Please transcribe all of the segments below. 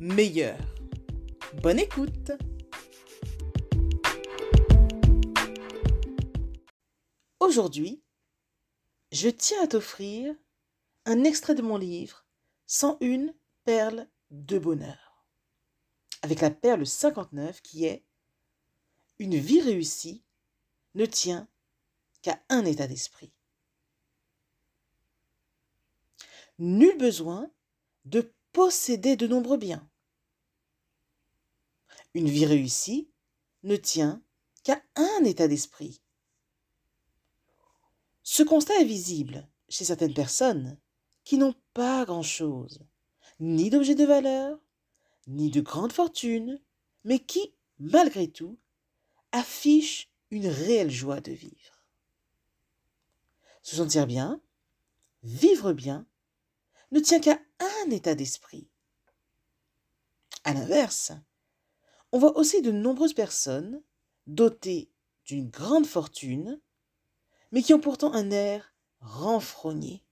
meilleur. Bonne écoute Aujourd'hui, je tiens à t'offrir un extrait de mon livre 101 perles de bonheur avec la perle 59 qui est Une vie réussie ne tient qu'à un état d'esprit. Nul besoin de posséder de nombreux biens. Une vie réussie ne tient qu'à un état d'esprit. Ce constat est visible chez certaines personnes qui n'ont pas grand-chose, ni d'objet de valeur, ni de grande fortune, mais qui, malgré tout, affiche une réelle joie de vivre. Se sentir bien, vivre bien, ne tient qu'à un état d'esprit. À l'inverse, on voit aussi de nombreuses personnes dotées d'une grande fortune, mais qui ont pourtant un air renfrogné,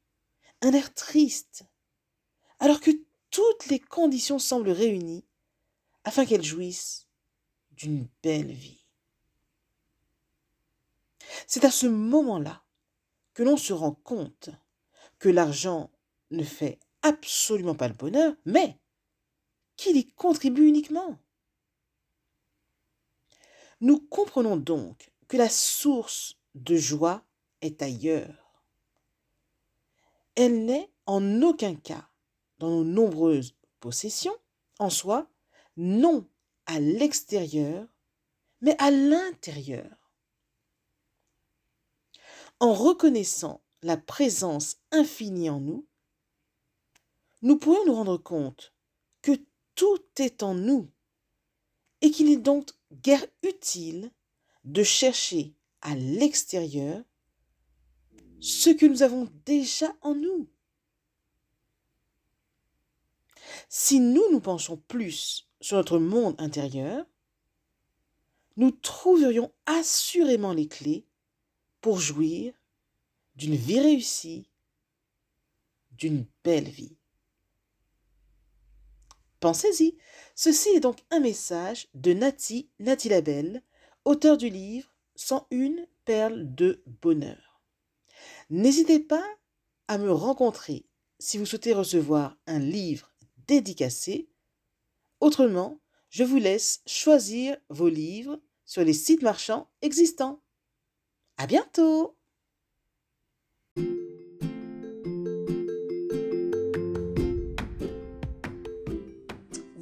un air triste, alors que toutes les conditions semblent réunies afin qu'elles jouissent d'une belle vie. C'est à ce moment-là que l'on se rend compte que l'argent ne fait absolument pas le bonheur, mais qu'il y contribue uniquement. Nous comprenons donc que la source de joie est ailleurs. Elle n'est en aucun cas dans nos nombreuses possessions, en soi, non à l'extérieur, mais à l'intérieur. En reconnaissant la présence infinie en nous, nous pourrions nous rendre compte que tout est en nous et qu'il n'est donc guère utile de chercher à l'extérieur ce que nous avons déjà en nous. Si nous nous penchons plus sur notre monde intérieur, nous trouverions assurément les clés pour jouir d'une vie réussie, d'une belle vie. Pensez-y, ceci est donc un message de Nati Nati Labelle, auteur du livre 101 perles de bonheur. N'hésitez pas à me rencontrer si vous souhaitez recevoir un livre dédicacé. Autrement, je vous laisse choisir vos livres sur les sites marchands existants. À bientôt!